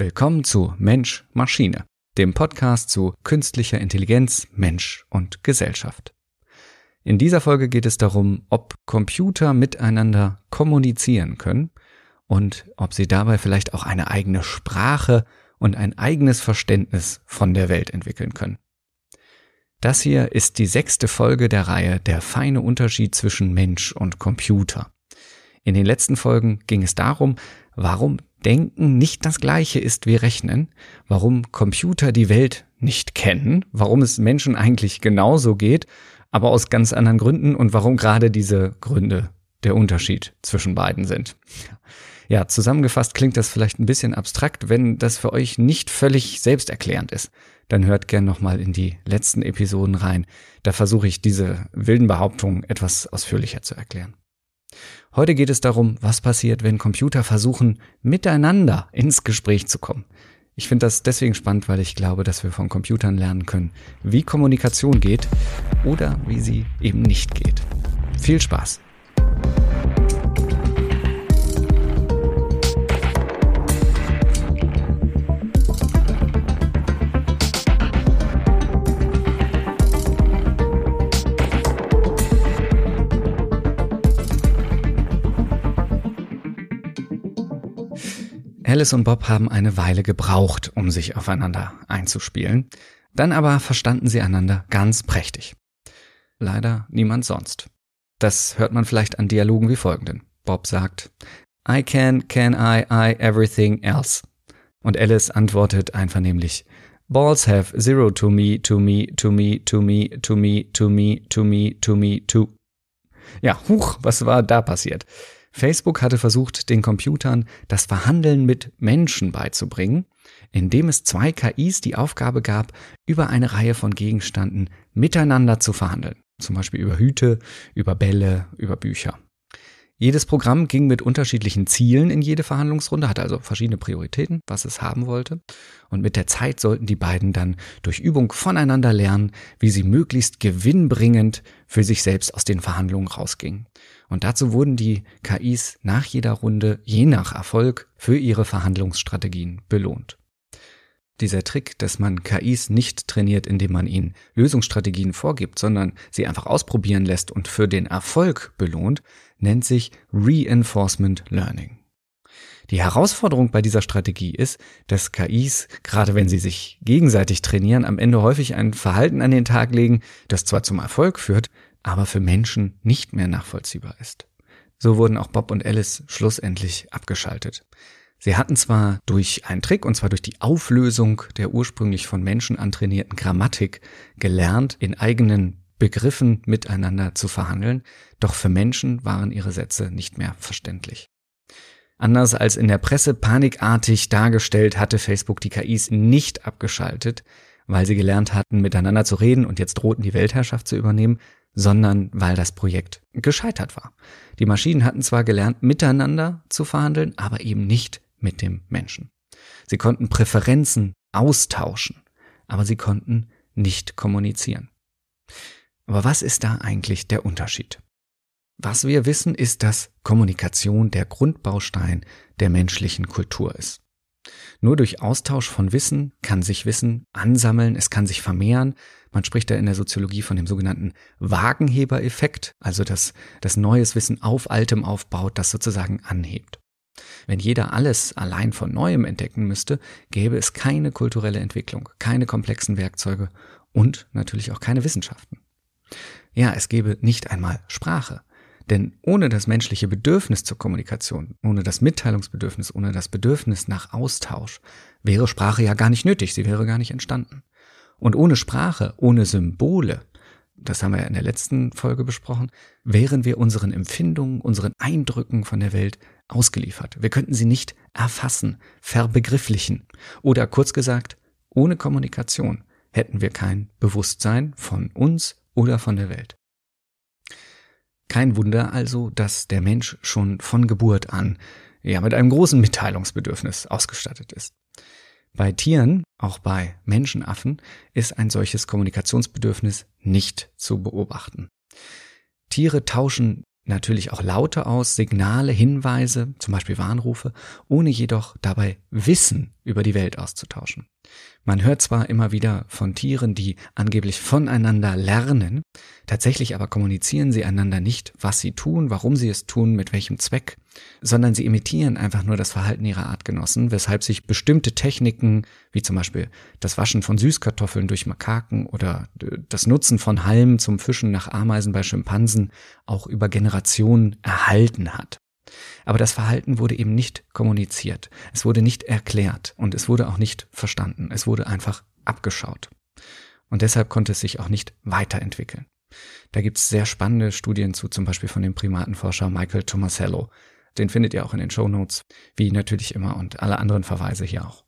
Willkommen zu Mensch Maschine, dem Podcast zu künstlicher Intelligenz, Mensch und Gesellschaft. In dieser Folge geht es darum, ob Computer miteinander kommunizieren können und ob sie dabei vielleicht auch eine eigene Sprache und ein eigenes Verständnis von der Welt entwickeln können. Das hier ist die sechste Folge der Reihe Der feine Unterschied zwischen Mensch und Computer. In den letzten Folgen ging es darum, warum Denken nicht das gleiche ist wie Rechnen, warum Computer die Welt nicht kennen, warum es Menschen eigentlich genauso geht, aber aus ganz anderen Gründen und warum gerade diese Gründe der Unterschied zwischen beiden sind. Ja, zusammengefasst klingt das vielleicht ein bisschen abstrakt, wenn das für euch nicht völlig selbsterklärend ist. Dann hört gern nochmal in die letzten Episoden rein. Da versuche ich diese wilden Behauptungen etwas ausführlicher zu erklären. Heute geht es darum, was passiert, wenn Computer versuchen, miteinander ins Gespräch zu kommen. Ich finde das deswegen spannend, weil ich glaube, dass wir von Computern lernen können, wie Kommunikation geht oder wie sie eben nicht geht. Viel Spaß! Alice und Bob haben eine Weile gebraucht, um sich aufeinander einzuspielen. Dann aber verstanden sie einander ganz prächtig. Leider niemand sonst. Das hört man vielleicht an Dialogen wie folgenden. Bob sagt, I can, can I, I, everything else. Und Alice antwortet einvernehmlich, Balls have zero to me, to me, to me, to me, to me, to me, to me, to me, to. Ja, huch, was war da passiert? Facebook hatte versucht, den Computern das Verhandeln mit Menschen beizubringen, indem es zwei KIs die Aufgabe gab, über eine Reihe von Gegenständen miteinander zu verhandeln. Zum Beispiel über Hüte, über Bälle, über Bücher. Jedes Programm ging mit unterschiedlichen Zielen in jede Verhandlungsrunde, hatte also verschiedene Prioritäten, was es haben wollte. Und mit der Zeit sollten die beiden dann durch Übung voneinander lernen, wie sie möglichst gewinnbringend für sich selbst aus den Verhandlungen rausgingen. Und dazu wurden die KIs nach jeder Runde, je nach Erfolg, für ihre Verhandlungsstrategien belohnt. Dieser Trick, dass man KIs nicht trainiert, indem man ihnen Lösungsstrategien vorgibt, sondern sie einfach ausprobieren lässt und für den Erfolg belohnt, nennt sich Reinforcement Learning. Die Herausforderung bei dieser Strategie ist, dass KIs, gerade wenn sie sich gegenseitig trainieren, am Ende häufig ein Verhalten an den Tag legen, das zwar zum Erfolg führt, aber für Menschen nicht mehr nachvollziehbar ist. So wurden auch Bob und Alice schlussendlich abgeschaltet. Sie hatten zwar durch einen Trick, und zwar durch die Auflösung der ursprünglich von Menschen antrainierten Grammatik, gelernt, in eigenen Begriffen miteinander zu verhandeln, doch für Menschen waren ihre Sätze nicht mehr verständlich. Anders als in der Presse panikartig dargestellt, hatte Facebook die KIs nicht abgeschaltet, weil sie gelernt hatten, miteinander zu reden und jetzt drohten, die Weltherrschaft zu übernehmen, sondern weil das Projekt gescheitert war. Die Maschinen hatten zwar gelernt, miteinander zu verhandeln, aber eben nicht mit dem Menschen. Sie konnten Präferenzen austauschen, aber sie konnten nicht kommunizieren. Aber was ist da eigentlich der Unterschied? Was wir wissen, ist, dass Kommunikation der Grundbaustein der menschlichen Kultur ist. Nur durch Austausch von Wissen kann sich Wissen ansammeln, es kann sich vermehren. Man spricht da in der Soziologie von dem sogenannten Wagenhebereffekt, also dass das neues Wissen auf altem aufbaut, das sozusagen anhebt. Wenn jeder alles allein von neuem entdecken müsste, gäbe es keine kulturelle Entwicklung, keine komplexen Werkzeuge und natürlich auch keine Wissenschaften. Ja, es gäbe nicht einmal Sprache. Denn ohne das menschliche Bedürfnis zur Kommunikation, ohne das Mitteilungsbedürfnis, ohne das Bedürfnis nach Austausch, wäre Sprache ja gar nicht nötig, sie wäre gar nicht entstanden. Und ohne Sprache, ohne Symbole, das haben wir ja in der letzten Folge besprochen, wären wir unseren Empfindungen, unseren Eindrücken von der Welt ausgeliefert. Wir könnten sie nicht erfassen, verbegrifflichen. Oder kurz gesagt, ohne Kommunikation hätten wir kein Bewusstsein von uns oder von der Welt. Kein Wunder also, dass der Mensch schon von Geburt an ja mit einem großen Mitteilungsbedürfnis ausgestattet ist. Bei Tieren, auch bei Menschenaffen, ist ein solches Kommunikationsbedürfnis nicht zu beobachten. Tiere tauschen natürlich auch Laute aus, Signale, Hinweise, zum Beispiel Warnrufe, ohne jedoch dabei Wissen über die Welt auszutauschen. Man hört zwar immer wieder von Tieren, die angeblich voneinander lernen, tatsächlich aber kommunizieren sie einander nicht, was sie tun, warum sie es tun, mit welchem Zweck, sondern sie imitieren einfach nur das Verhalten ihrer Artgenossen, weshalb sich bestimmte Techniken, wie zum Beispiel das Waschen von Süßkartoffeln durch Makaken oder das Nutzen von Halmen zum Fischen nach Ameisen bei Schimpansen, auch über Generationen erhalten hat. Aber das Verhalten wurde eben nicht kommuniziert, es wurde nicht erklärt und es wurde auch nicht verstanden, es wurde einfach abgeschaut. Und deshalb konnte es sich auch nicht weiterentwickeln. Da gibt's sehr spannende Studien zu, zum Beispiel von dem Primatenforscher Michael Tomasello. Den findet ihr auch in den Show Notes, wie natürlich immer und alle anderen Verweise hier auch.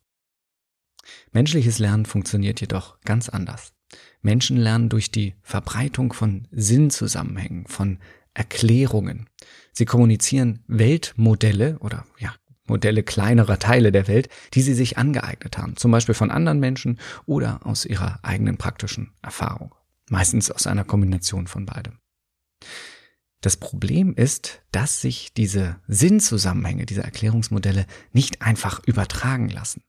Menschliches Lernen funktioniert jedoch ganz anders. Menschen lernen durch die Verbreitung von Sinnzusammenhängen, von Erklärungen. Sie kommunizieren Weltmodelle oder ja, Modelle kleinerer Teile der Welt, die sie sich angeeignet haben, zum Beispiel von anderen Menschen oder aus ihrer eigenen praktischen Erfahrung. Meistens aus einer Kombination von beidem. Das Problem ist, dass sich diese Sinnzusammenhänge, diese Erklärungsmodelle nicht einfach übertragen lassen.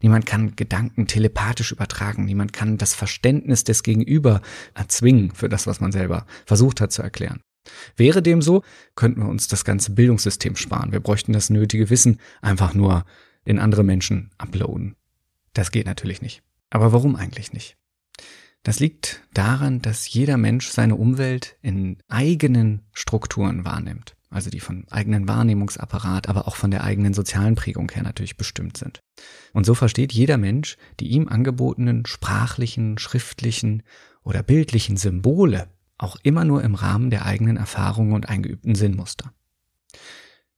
Niemand kann Gedanken telepathisch übertragen, niemand kann das Verständnis des Gegenüber erzwingen für das, was man selber versucht hat zu erklären. Wäre dem so, könnten wir uns das ganze Bildungssystem sparen. Wir bräuchten das nötige Wissen einfach nur in andere Menschen uploaden. Das geht natürlich nicht. Aber warum eigentlich nicht? Das liegt daran, dass jeder Mensch seine Umwelt in eigenen Strukturen wahrnimmt. Also die von eigenen Wahrnehmungsapparat, aber auch von der eigenen sozialen Prägung her natürlich bestimmt sind. Und so versteht jeder Mensch die ihm angebotenen sprachlichen, schriftlichen oder bildlichen Symbole auch immer nur im Rahmen der eigenen Erfahrungen und eingeübten Sinnmuster.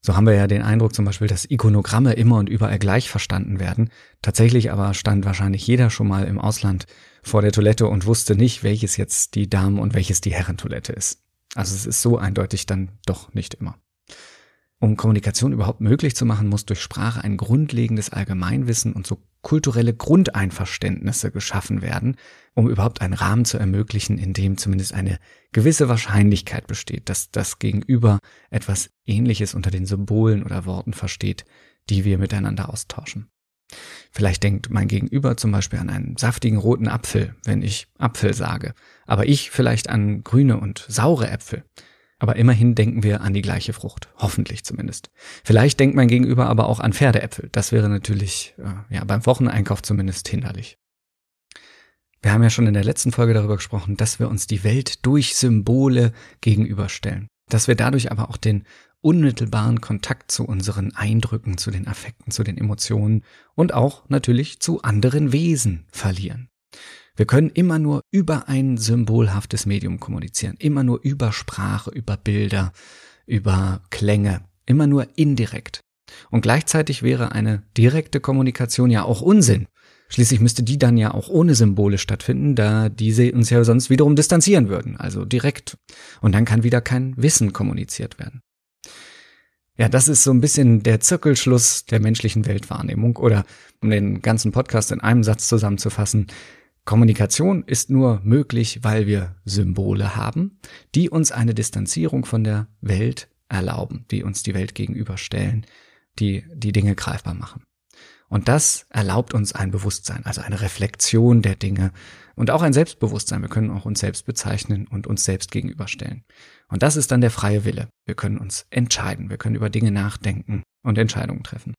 So haben wir ja den Eindruck zum Beispiel, dass Ikonogramme immer und überall gleich verstanden werden. Tatsächlich aber stand wahrscheinlich jeder schon mal im Ausland vor der Toilette und wusste nicht, welches jetzt die Damen- und welches die Herrentoilette ist. Also es ist so eindeutig dann doch nicht immer. Um Kommunikation überhaupt möglich zu machen, muss durch Sprache ein grundlegendes Allgemeinwissen und so kulturelle Grundeinverständnisse geschaffen werden, um überhaupt einen Rahmen zu ermöglichen, in dem zumindest eine gewisse Wahrscheinlichkeit besteht, dass das Gegenüber etwas Ähnliches unter den Symbolen oder Worten versteht, die wir miteinander austauschen. Vielleicht denkt mein Gegenüber zum Beispiel an einen saftigen roten Apfel, wenn ich Apfel sage, aber ich vielleicht an grüne und saure Äpfel. Aber immerhin denken wir an die gleiche Frucht. Hoffentlich zumindest. Vielleicht denkt mein Gegenüber aber auch an Pferdeäpfel. Das wäre natürlich, äh, ja, beim Wocheneinkauf zumindest hinderlich. Wir haben ja schon in der letzten Folge darüber gesprochen, dass wir uns die Welt durch Symbole gegenüberstellen. Dass wir dadurch aber auch den unmittelbaren Kontakt zu unseren Eindrücken, zu den Affekten, zu den Emotionen und auch natürlich zu anderen Wesen verlieren. Wir können immer nur über ein symbolhaftes Medium kommunizieren, immer nur über Sprache, über Bilder, über Klänge, immer nur indirekt. Und gleichzeitig wäre eine direkte Kommunikation ja auch Unsinn. Schließlich müsste die dann ja auch ohne Symbole stattfinden, da diese uns ja sonst wiederum distanzieren würden, also direkt. Und dann kann wieder kein Wissen kommuniziert werden. Ja, das ist so ein bisschen der Zirkelschluss der menschlichen Weltwahrnehmung oder um den ganzen Podcast in einem Satz zusammenzufassen. Kommunikation ist nur möglich, weil wir Symbole haben, die uns eine Distanzierung von der Welt erlauben, die uns die Welt gegenüberstellen, die die Dinge greifbar machen. Und das erlaubt uns ein Bewusstsein, also eine Reflexion der Dinge und auch ein Selbstbewusstsein. Wir können auch uns selbst bezeichnen und uns selbst gegenüberstellen. Und das ist dann der freie Wille. Wir können uns entscheiden, wir können über Dinge nachdenken und Entscheidungen treffen.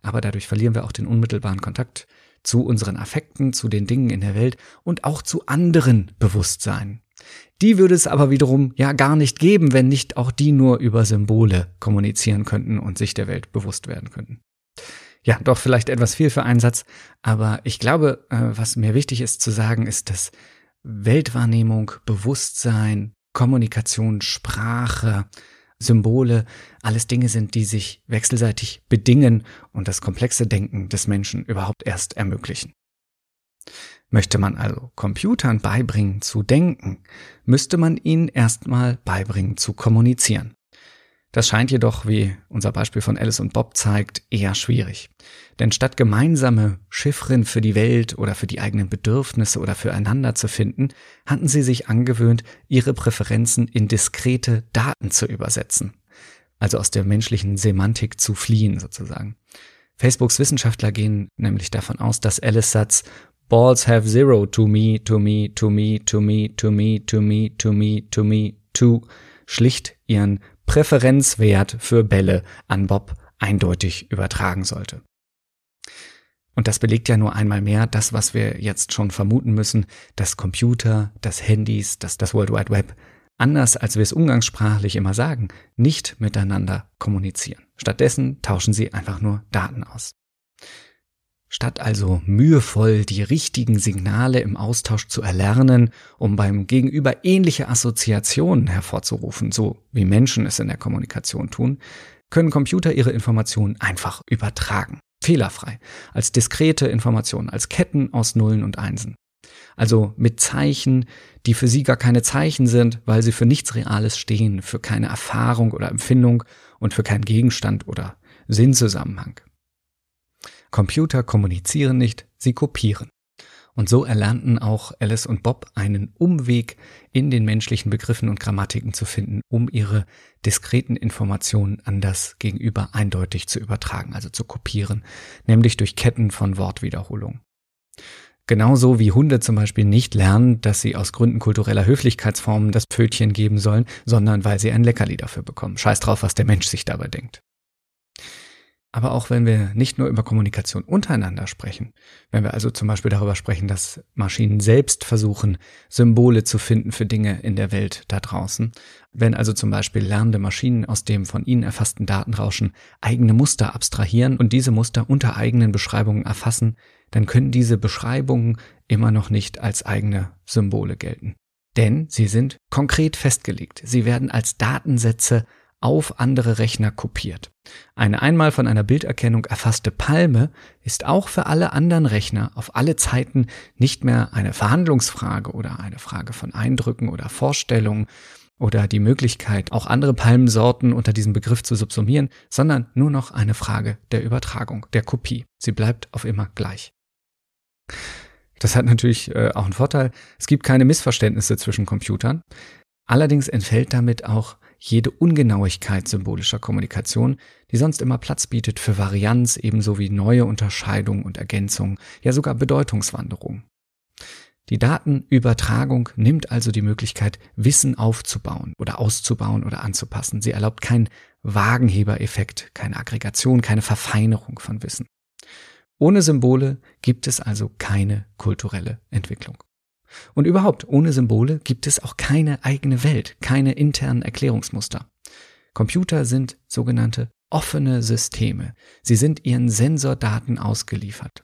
Aber dadurch verlieren wir auch den unmittelbaren Kontakt zu unseren Affekten, zu den Dingen in der Welt und auch zu anderen Bewusstsein. Die würde es aber wiederum ja gar nicht geben, wenn nicht auch die nur über Symbole kommunizieren könnten und sich der Welt bewusst werden könnten. Ja, doch vielleicht etwas viel für einen Satz, aber ich glaube, äh, was mir wichtig ist zu sagen, ist, dass Weltwahrnehmung, Bewusstsein, Kommunikation, Sprache, Symbole alles Dinge sind, die sich wechselseitig bedingen und das komplexe Denken des Menschen überhaupt erst ermöglichen. Möchte man also Computern beibringen zu denken, müsste man ihnen erstmal beibringen zu kommunizieren. Das scheint jedoch, wie unser Beispiel von Alice und Bob zeigt, eher schwierig. Denn statt gemeinsame Chiffren für die Welt oder für die eigenen Bedürfnisse oder füreinander zu finden, hatten sie sich angewöhnt, ihre Präferenzen in diskrete Daten zu übersetzen. Also aus der menschlichen Semantik zu fliehen sozusagen. Facebooks Wissenschaftler gehen nämlich davon aus, dass Alice Satz Balls have zero to me, to me, to me, to me, to me, to me, to me, to me, to schlicht ihren Präferenzwert für Bälle an Bob eindeutig übertragen sollte. Und das belegt ja nur einmal mehr das, was wir jetzt schon vermuten müssen, dass Computer, dass Handys, dass das World Wide Web anders als wir es umgangssprachlich immer sagen, nicht miteinander kommunizieren. Stattdessen tauschen sie einfach nur Daten aus. Statt also mühevoll die richtigen Signale im Austausch zu erlernen, um beim Gegenüber ähnliche Assoziationen hervorzurufen, so wie Menschen es in der Kommunikation tun, können Computer ihre Informationen einfach übertragen. Fehlerfrei. Als diskrete Informationen, als Ketten aus Nullen und Einsen. Also mit Zeichen, die für sie gar keine Zeichen sind, weil sie für nichts Reales stehen, für keine Erfahrung oder Empfindung und für keinen Gegenstand oder Sinnzusammenhang. Computer kommunizieren nicht, sie kopieren. Und so erlernten auch Alice und Bob einen Umweg in den menschlichen Begriffen und Grammatiken zu finden, um ihre diskreten Informationen an das Gegenüber eindeutig zu übertragen, also zu kopieren, nämlich durch Ketten von Wortwiederholung. Genauso wie Hunde zum Beispiel nicht lernen, dass sie aus Gründen kultureller Höflichkeitsformen das Pfötchen geben sollen, sondern weil sie ein Leckerli dafür bekommen. Scheiß drauf, was der Mensch sich dabei denkt. Aber auch wenn wir nicht nur über Kommunikation untereinander sprechen, wenn wir also zum Beispiel darüber sprechen, dass Maschinen selbst versuchen, Symbole zu finden für Dinge in der Welt da draußen, wenn also zum Beispiel lernende Maschinen aus dem von ihnen erfassten Datenrauschen eigene Muster abstrahieren und diese Muster unter eigenen Beschreibungen erfassen, dann können diese Beschreibungen immer noch nicht als eigene Symbole gelten. Denn sie sind konkret festgelegt. Sie werden als Datensätze auf andere Rechner kopiert. Eine einmal von einer Bilderkennung erfasste Palme ist auch für alle anderen Rechner auf alle Zeiten nicht mehr eine Verhandlungsfrage oder eine Frage von Eindrücken oder Vorstellungen oder die Möglichkeit, auch andere Palmensorten unter diesem Begriff zu subsumieren, sondern nur noch eine Frage der Übertragung, der Kopie. Sie bleibt auf immer gleich. Das hat natürlich äh, auch einen Vorteil. Es gibt keine Missverständnisse zwischen Computern. Allerdings entfällt damit auch jede Ungenauigkeit symbolischer Kommunikation, die sonst immer Platz bietet für Varianz ebenso wie neue Unterscheidung und Ergänzung, ja sogar Bedeutungswanderung. Die Datenübertragung nimmt also die Möglichkeit, Wissen aufzubauen oder auszubauen oder anzupassen. Sie erlaubt keinen Wagenhebereffekt, keine Aggregation, keine Verfeinerung von Wissen. Ohne Symbole gibt es also keine kulturelle Entwicklung. Und überhaupt, ohne Symbole gibt es auch keine eigene Welt, keine internen Erklärungsmuster. Computer sind sogenannte offene Systeme. Sie sind ihren Sensordaten ausgeliefert.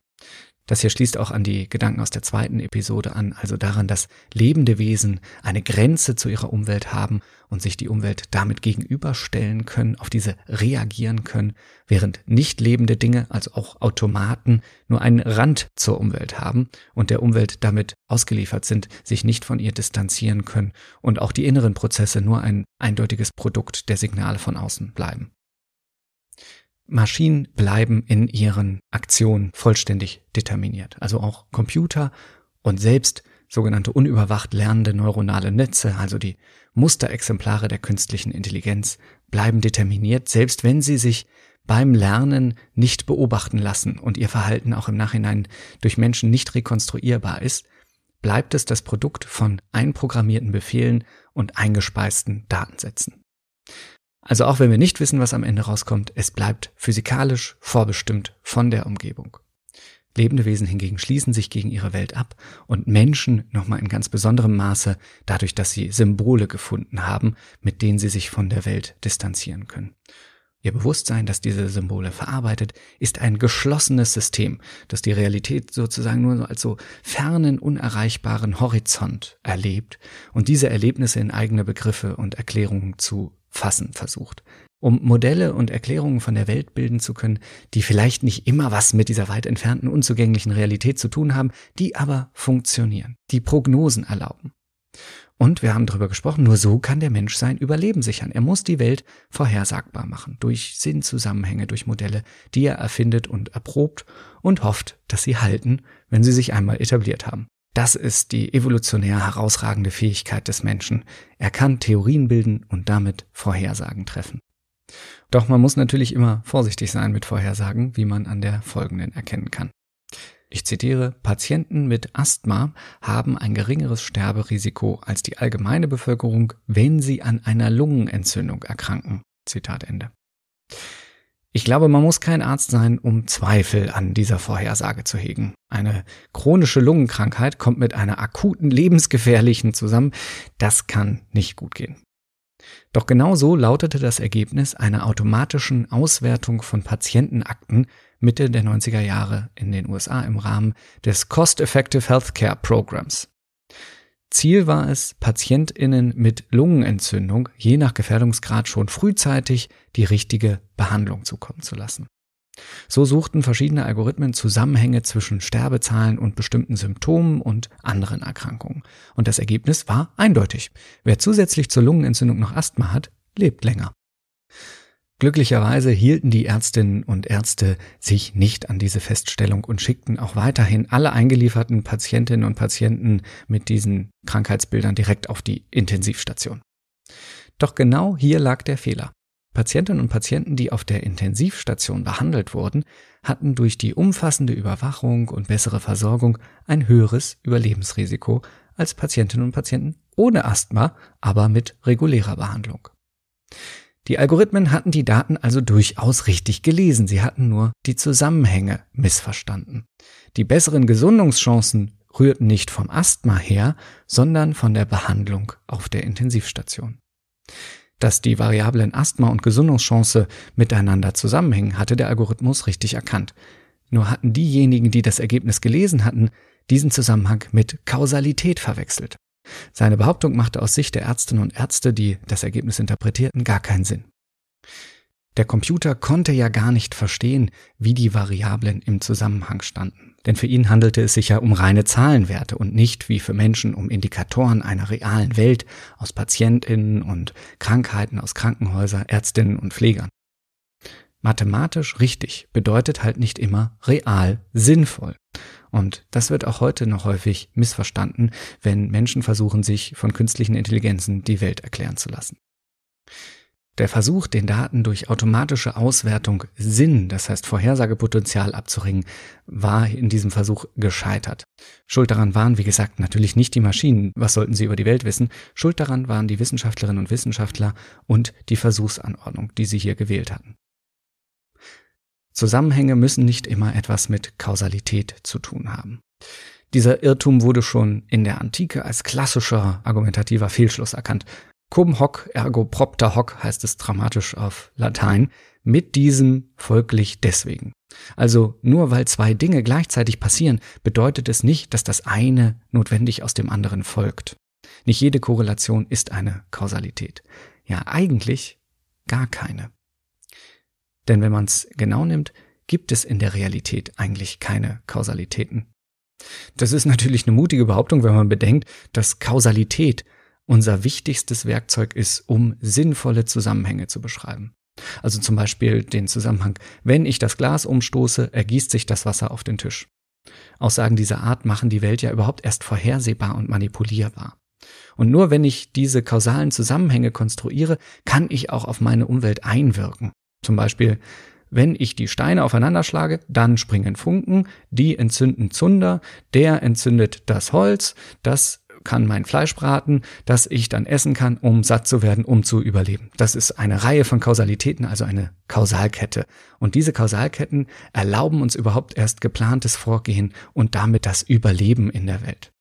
Das hier schließt auch an die Gedanken aus der zweiten Episode an, also daran, dass lebende Wesen eine Grenze zu ihrer Umwelt haben und sich die Umwelt damit gegenüberstellen können, auf diese reagieren können, während nicht lebende Dinge, also auch Automaten, nur einen Rand zur Umwelt haben und der Umwelt damit ausgeliefert sind, sich nicht von ihr distanzieren können und auch die inneren Prozesse nur ein eindeutiges Produkt der Signale von außen bleiben. Maschinen bleiben in ihren Aktionen vollständig determiniert. Also auch Computer und selbst sogenannte unüberwacht lernende neuronale Netze, also die Musterexemplare der künstlichen Intelligenz, bleiben determiniert, selbst wenn sie sich beim Lernen nicht beobachten lassen und ihr Verhalten auch im Nachhinein durch Menschen nicht rekonstruierbar ist, bleibt es das Produkt von einprogrammierten Befehlen und eingespeisten Datensätzen. Also auch wenn wir nicht wissen, was am Ende rauskommt, es bleibt physikalisch vorbestimmt von der Umgebung. Lebende Wesen hingegen schließen sich gegen ihre Welt ab und Menschen nochmal in ganz besonderem Maße dadurch, dass sie Symbole gefunden haben, mit denen sie sich von der Welt distanzieren können. Ihr Bewusstsein, das diese Symbole verarbeitet, ist ein geschlossenes System, das die Realität sozusagen nur als so fernen, unerreichbaren Horizont erlebt und diese Erlebnisse in eigene Begriffe und Erklärungen zu fassen versucht, um Modelle und Erklärungen von der Welt bilden zu können, die vielleicht nicht immer was mit dieser weit entfernten, unzugänglichen Realität zu tun haben, die aber funktionieren, die Prognosen erlauben. Und wir haben darüber gesprochen, nur so kann der Mensch sein Überleben sichern. Er muss die Welt vorhersagbar machen, durch Sinnzusammenhänge, durch Modelle, die er erfindet und erprobt und hofft, dass sie halten, wenn sie sich einmal etabliert haben. Das ist die evolutionär herausragende Fähigkeit des Menschen. Er kann Theorien bilden und damit Vorhersagen treffen. Doch man muss natürlich immer vorsichtig sein mit Vorhersagen, wie man an der folgenden erkennen kann. Ich zitiere, Patienten mit Asthma haben ein geringeres Sterberisiko als die allgemeine Bevölkerung, wenn sie an einer Lungenentzündung erkranken. Zitat Ende. Ich glaube, man muss kein Arzt sein, um Zweifel an dieser Vorhersage zu hegen. Eine chronische Lungenkrankheit kommt mit einer akuten lebensgefährlichen zusammen. Das kann nicht gut gehen. Doch genau so lautete das Ergebnis einer automatischen Auswertung von Patientenakten Mitte der 90er Jahre in den USA im Rahmen des Cost-Effective Healthcare Programs. Ziel war es, Patientinnen mit Lungenentzündung je nach Gefährdungsgrad schon frühzeitig die richtige Behandlung zukommen zu lassen. So suchten verschiedene Algorithmen Zusammenhänge zwischen Sterbezahlen und bestimmten Symptomen und anderen Erkrankungen. Und das Ergebnis war eindeutig. Wer zusätzlich zur Lungenentzündung noch Asthma hat, lebt länger. Glücklicherweise hielten die Ärztinnen und Ärzte sich nicht an diese Feststellung und schickten auch weiterhin alle eingelieferten Patientinnen und Patienten mit diesen Krankheitsbildern direkt auf die Intensivstation. Doch genau hier lag der Fehler. Patientinnen und Patienten, die auf der Intensivstation behandelt wurden, hatten durch die umfassende Überwachung und bessere Versorgung ein höheres Überlebensrisiko als Patientinnen und Patienten ohne Asthma, aber mit regulärer Behandlung. Die Algorithmen hatten die Daten also durchaus richtig gelesen, sie hatten nur die Zusammenhänge missverstanden. Die besseren Gesundungschancen rührten nicht vom Asthma her, sondern von der Behandlung auf der Intensivstation. Dass die Variablen Asthma und Gesundungschance miteinander zusammenhängen, hatte der Algorithmus richtig erkannt. Nur hatten diejenigen, die das Ergebnis gelesen hatten, diesen Zusammenhang mit Kausalität verwechselt. Seine Behauptung machte aus Sicht der Ärztinnen und Ärzte, die das Ergebnis interpretierten, gar keinen Sinn. Der Computer konnte ja gar nicht verstehen, wie die Variablen im Zusammenhang standen. Denn für ihn handelte es sich ja um reine Zahlenwerte und nicht wie für Menschen um Indikatoren einer realen Welt aus Patientinnen und Krankheiten aus Krankenhäusern, Ärztinnen und Pflegern. Mathematisch richtig bedeutet halt nicht immer real sinnvoll. Und das wird auch heute noch häufig missverstanden, wenn Menschen versuchen, sich von künstlichen Intelligenzen die Welt erklären zu lassen. Der Versuch, den Daten durch automatische Auswertung Sinn, das heißt Vorhersagepotenzial abzuringen, war in diesem Versuch gescheitert. Schuld daran waren, wie gesagt, natürlich nicht die Maschinen, was sollten sie über die Welt wissen, Schuld daran waren die Wissenschaftlerinnen und Wissenschaftler und die Versuchsanordnung, die sie hier gewählt hatten. Zusammenhänge müssen nicht immer etwas mit Kausalität zu tun haben. Dieser Irrtum wurde schon in der Antike als klassischer argumentativer Fehlschluss erkannt. Cum hoc ergo propter hoc heißt es dramatisch auf Latein. Mit diesem folglich deswegen. Also nur weil zwei Dinge gleichzeitig passieren, bedeutet es nicht, dass das eine notwendig aus dem anderen folgt. Nicht jede Korrelation ist eine Kausalität. Ja, eigentlich gar keine. Denn wenn man es genau nimmt, gibt es in der Realität eigentlich keine Kausalitäten. Das ist natürlich eine mutige Behauptung, wenn man bedenkt, dass Kausalität unser wichtigstes Werkzeug ist, um sinnvolle Zusammenhänge zu beschreiben. Also zum Beispiel den Zusammenhang, wenn ich das Glas umstoße, ergießt sich das Wasser auf den Tisch. Aussagen dieser Art machen die Welt ja überhaupt erst vorhersehbar und manipulierbar. Und nur wenn ich diese kausalen Zusammenhänge konstruiere, kann ich auch auf meine Umwelt einwirken. Zum Beispiel, wenn ich die Steine aufeinander schlage, dann springen Funken, die entzünden Zunder, der entzündet das Holz, das kann mein Fleisch braten, das ich dann essen kann, um satt zu werden, um zu überleben. Das ist eine Reihe von Kausalitäten, also eine Kausalkette. Und diese Kausalketten erlauben uns überhaupt erst geplantes Vorgehen und damit das Überleben in der Welt.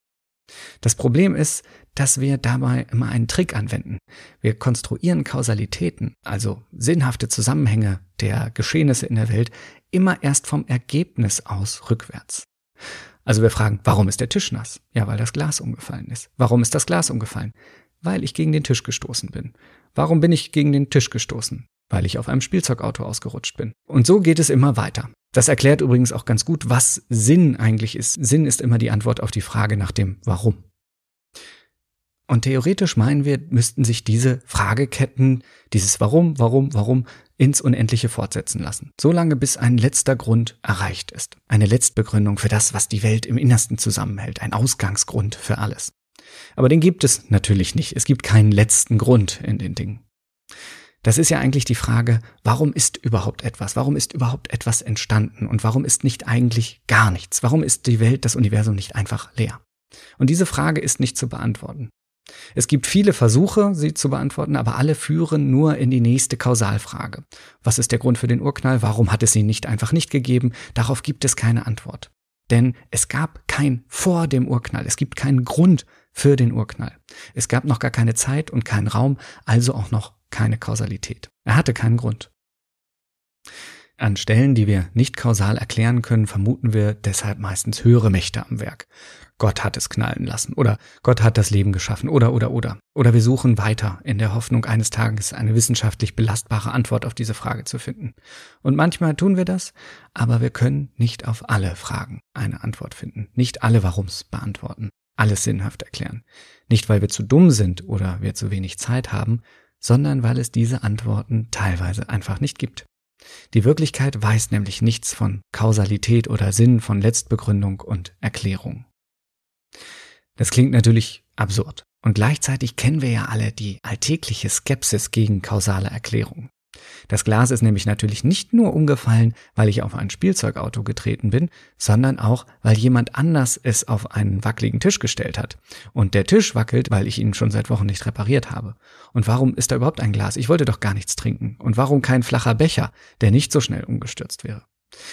Das Problem ist, dass wir dabei immer einen Trick anwenden. Wir konstruieren Kausalitäten, also sinnhafte Zusammenhänge der Geschehnisse in der Welt, immer erst vom Ergebnis aus rückwärts. Also wir fragen, warum ist der Tisch nass? Ja, weil das Glas umgefallen ist. Warum ist das Glas umgefallen? Weil ich gegen den Tisch gestoßen bin. Warum bin ich gegen den Tisch gestoßen? Weil ich auf einem Spielzeugauto ausgerutscht bin. Und so geht es immer weiter. Das erklärt übrigens auch ganz gut, was Sinn eigentlich ist. Sinn ist immer die Antwort auf die Frage nach dem Warum. Und theoretisch meinen wir, müssten sich diese Frageketten, dieses Warum, Warum, Warum ins Unendliche fortsetzen lassen. Solange bis ein letzter Grund erreicht ist. Eine Letztbegründung für das, was die Welt im Innersten zusammenhält. Ein Ausgangsgrund für alles. Aber den gibt es natürlich nicht. Es gibt keinen letzten Grund in den Dingen. Das ist ja eigentlich die Frage, warum ist überhaupt etwas? Warum ist überhaupt etwas entstanden? Und warum ist nicht eigentlich gar nichts? Warum ist die Welt, das Universum nicht einfach leer? Und diese Frage ist nicht zu beantworten. Es gibt viele Versuche, sie zu beantworten, aber alle führen nur in die nächste Kausalfrage. Was ist der Grund für den Urknall? Warum hat es ihn nicht einfach nicht gegeben? Darauf gibt es keine Antwort. Denn es gab kein vor dem Urknall. Es gibt keinen Grund für den Urknall. Es gab noch gar keine Zeit und keinen Raum, also auch noch keine Kausalität. Er hatte keinen Grund. An Stellen, die wir nicht kausal erklären können, vermuten wir deshalb meistens höhere Mächte am Werk. Gott hat es knallen lassen oder Gott hat das Leben geschaffen oder oder oder. Oder wir suchen weiter in der Hoffnung, eines Tages eine wissenschaftlich belastbare Antwort auf diese Frage zu finden. Und manchmal tun wir das, aber wir können nicht auf alle Fragen eine Antwort finden, nicht alle Warums beantworten, alles sinnhaft erklären. Nicht weil wir zu dumm sind oder wir zu wenig Zeit haben, sondern weil es diese Antworten teilweise einfach nicht gibt. Die Wirklichkeit weiß nämlich nichts von Kausalität oder Sinn, von Letztbegründung und Erklärung. Das klingt natürlich absurd. Und gleichzeitig kennen wir ja alle die alltägliche Skepsis gegen kausale Erklärungen. Das Glas ist nämlich natürlich nicht nur umgefallen, weil ich auf ein Spielzeugauto getreten bin, sondern auch, weil jemand anders es auf einen wackeligen Tisch gestellt hat. Und der Tisch wackelt, weil ich ihn schon seit Wochen nicht repariert habe. Und warum ist da überhaupt ein Glas? Ich wollte doch gar nichts trinken. Und warum kein flacher Becher, der nicht so schnell umgestürzt wäre?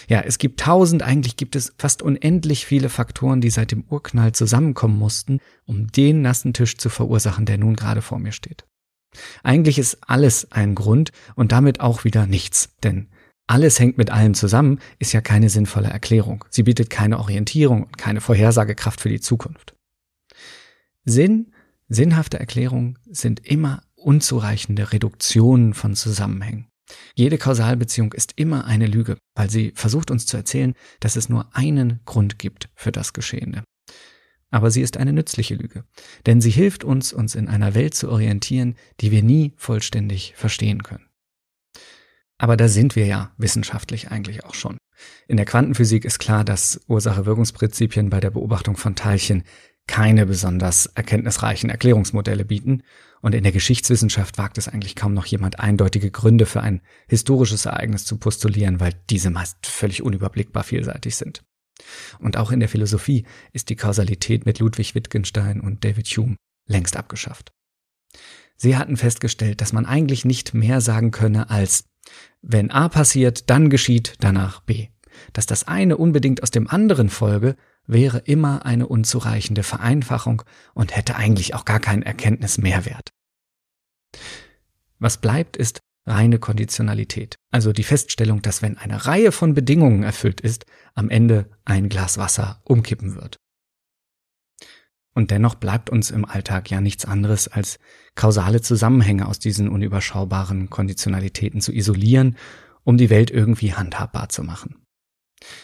Ja, es gibt tausend, eigentlich gibt es fast unendlich viele Faktoren, die seit dem Urknall zusammenkommen mussten, um den nassen Tisch zu verursachen, der nun gerade vor mir steht. Eigentlich ist alles ein Grund und damit auch wieder nichts, denn alles hängt mit allem zusammen, ist ja keine sinnvolle Erklärung. Sie bietet keine Orientierung und keine Vorhersagekraft für die Zukunft. Sinn, sinnhafte Erklärungen sind immer unzureichende Reduktionen von Zusammenhängen. Jede Kausalbeziehung ist immer eine Lüge, weil sie versucht uns zu erzählen, dass es nur einen Grund gibt für das Geschehene. Aber sie ist eine nützliche Lüge, denn sie hilft uns, uns in einer Welt zu orientieren, die wir nie vollständig verstehen können. Aber da sind wir ja wissenschaftlich eigentlich auch schon. In der Quantenphysik ist klar, dass Ursache-Wirkungsprinzipien bei der Beobachtung von Teilchen keine besonders erkenntnisreichen Erklärungsmodelle bieten, und in der Geschichtswissenschaft wagt es eigentlich kaum noch jemand eindeutige Gründe für ein historisches Ereignis zu postulieren, weil diese meist völlig unüberblickbar vielseitig sind. Und auch in der Philosophie ist die Kausalität mit Ludwig Wittgenstein und David Hume längst abgeschafft. Sie hatten festgestellt, dass man eigentlich nicht mehr sagen könne als wenn A passiert, dann geschieht danach B. Dass das eine unbedingt aus dem anderen folge, wäre immer eine unzureichende Vereinfachung und hätte eigentlich auch gar keinen Erkenntnismehrwert. Was bleibt, ist reine Konditionalität, also die Feststellung, dass wenn eine Reihe von Bedingungen erfüllt ist, am Ende ein Glas Wasser umkippen wird. Und dennoch bleibt uns im Alltag ja nichts anderes, als kausale Zusammenhänge aus diesen unüberschaubaren Konditionalitäten zu isolieren, um die Welt irgendwie handhabbar zu machen.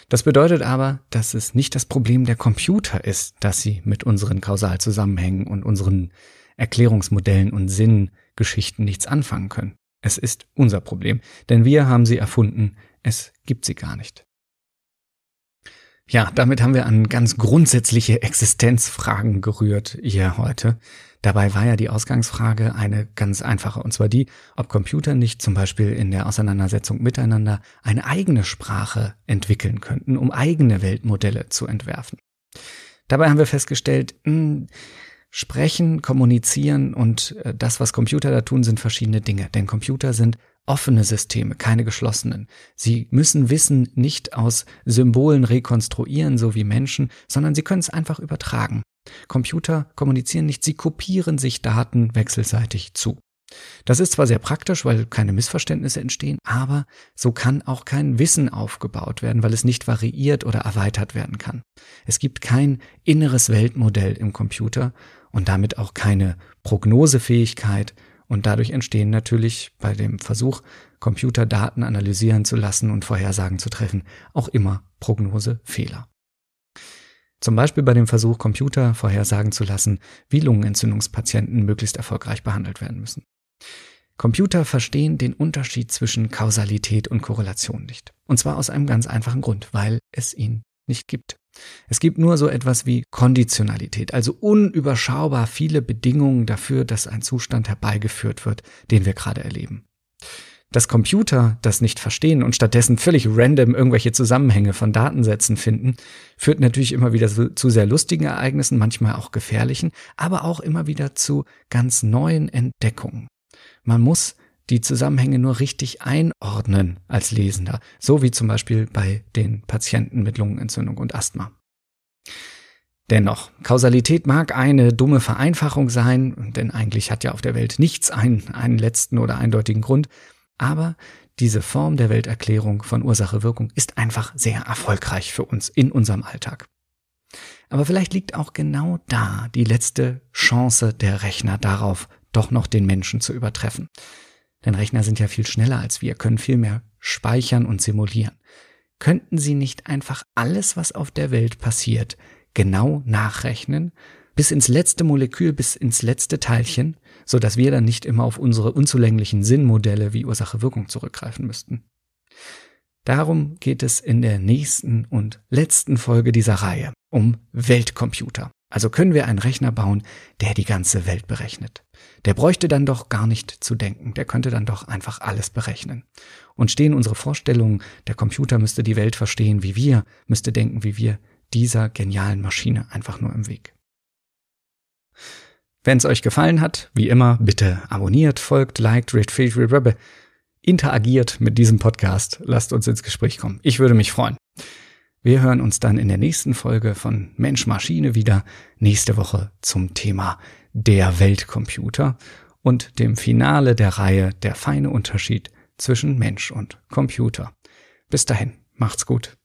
Das bedeutet aber, dass es nicht das Problem der Computer ist, dass sie mit unseren Kausalzusammenhängen und unseren Erklärungsmodellen und Sinngeschichten nichts anfangen können. Es ist unser Problem, denn wir haben sie erfunden, es gibt sie gar nicht. Ja, damit haben wir an ganz grundsätzliche Existenzfragen gerührt hier heute. Dabei war ja die Ausgangsfrage eine ganz einfache, und zwar die, ob Computer nicht zum Beispiel in der Auseinandersetzung miteinander eine eigene Sprache entwickeln könnten, um eigene Weltmodelle zu entwerfen. Dabei haben wir festgestellt, mh, hm, Sprechen, kommunizieren und äh, das, was Computer da tun, sind verschiedene Dinge. Denn Computer sind offene Systeme, keine geschlossenen. Sie müssen Wissen nicht aus Symbolen rekonstruieren, so wie Menschen, sondern sie können es einfach übertragen. Computer kommunizieren nicht, sie kopieren sich Daten wechselseitig zu. Das ist zwar sehr praktisch, weil keine Missverständnisse entstehen, aber so kann auch kein Wissen aufgebaut werden, weil es nicht variiert oder erweitert werden kann. Es gibt kein inneres Weltmodell im Computer und damit auch keine Prognosefähigkeit und dadurch entstehen natürlich bei dem Versuch, Computerdaten analysieren zu lassen und Vorhersagen zu treffen, auch immer Prognosefehler. Zum Beispiel bei dem Versuch, Computer vorhersagen zu lassen, wie Lungenentzündungspatienten möglichst erfolgreich behandelt werden müssen. Computer verstehen den Unterschied zwischen Kausalität und Korrelation nicht. Und zwar aus einem ganz einfachen Grund, weil es ihn nicht gibt. Es gibt nur so etwas wie Konditionalität, also unüberschaubar viele Bedingungen dafür, dass ein Zustand herbeigeführt wird, den wir gerade erleben. Dass Computer das nicht verstehen und stattdessen völlig random irgendwelche Zusammenhänge von Datensätzen finden, führt natürlich immer wieder zu sehr lustigen Ereignissen, manchmal auch gefährlichen, aber auch immer wieder zu ganz neuen Entdeckungen. Man muss die Zusammenhänge nur richtig einordnen als Lesender, so wie zum Beispiel bei den Patienten mit Lungenentzündung und Asthma. Dennoch, Kausalität mag eine dumme Vereinfachung sein, denn eigentlich hat ja auf der Welt nichts einen, einen letzten oder eindeutigen Grund, aber diese Form der Welterklärung von Ursache-Wirkung ist einfach sehr erfolgreich für uns in unserem Alltag. Aber vielleicht liegt auch genau da die letzte Chance der Rechner darauf, doch noch den Menschen zu übertreffen. Denn Rechner sind ja viel schneller als wir, können viel mehr speichern und simulieren. Könnten sie nicht einfach alles, was auf der Welt passiert, genau nachrechnen, bis ins letzte Molekül, bis ins letzte Teilchen, so dass wir dann nicht immer auf unsere unzulänglichen Sinnmodelle wie Ursache-Wirkung zurückgreifen müssten. Darum geht es in der nächsten und letzten Folge dieser Reihe um Weltcomputer. Also können wir einen Rechner bauen, der die ganze Welt berechnet. Der bräuchte dann doch gar nicht zu denken, der könnte dann doch einfach alles berechnen. Und stehen unsere Vorstellungen, der Computer müsste die Welt verstehen wie wir, müsste denken wie wir, dieser genialen Maschine einfach nur im Weg. Wenn es euch gefallen hat, wie immer, bitte abonniert, folgt, liked, rate, interagiert mit diesem Podcast, lasst uns ins Gespräch kommen. Ich würde mich freuen. Wir hören uns dann in der nächsten Folge von Mensch Maschine wieder nächste Woche zum Thema der Weltcomputer und dem Finale der Reihe Der feine Unterschied zwischen Mensch und Computer. Bis dahin, macht's gut.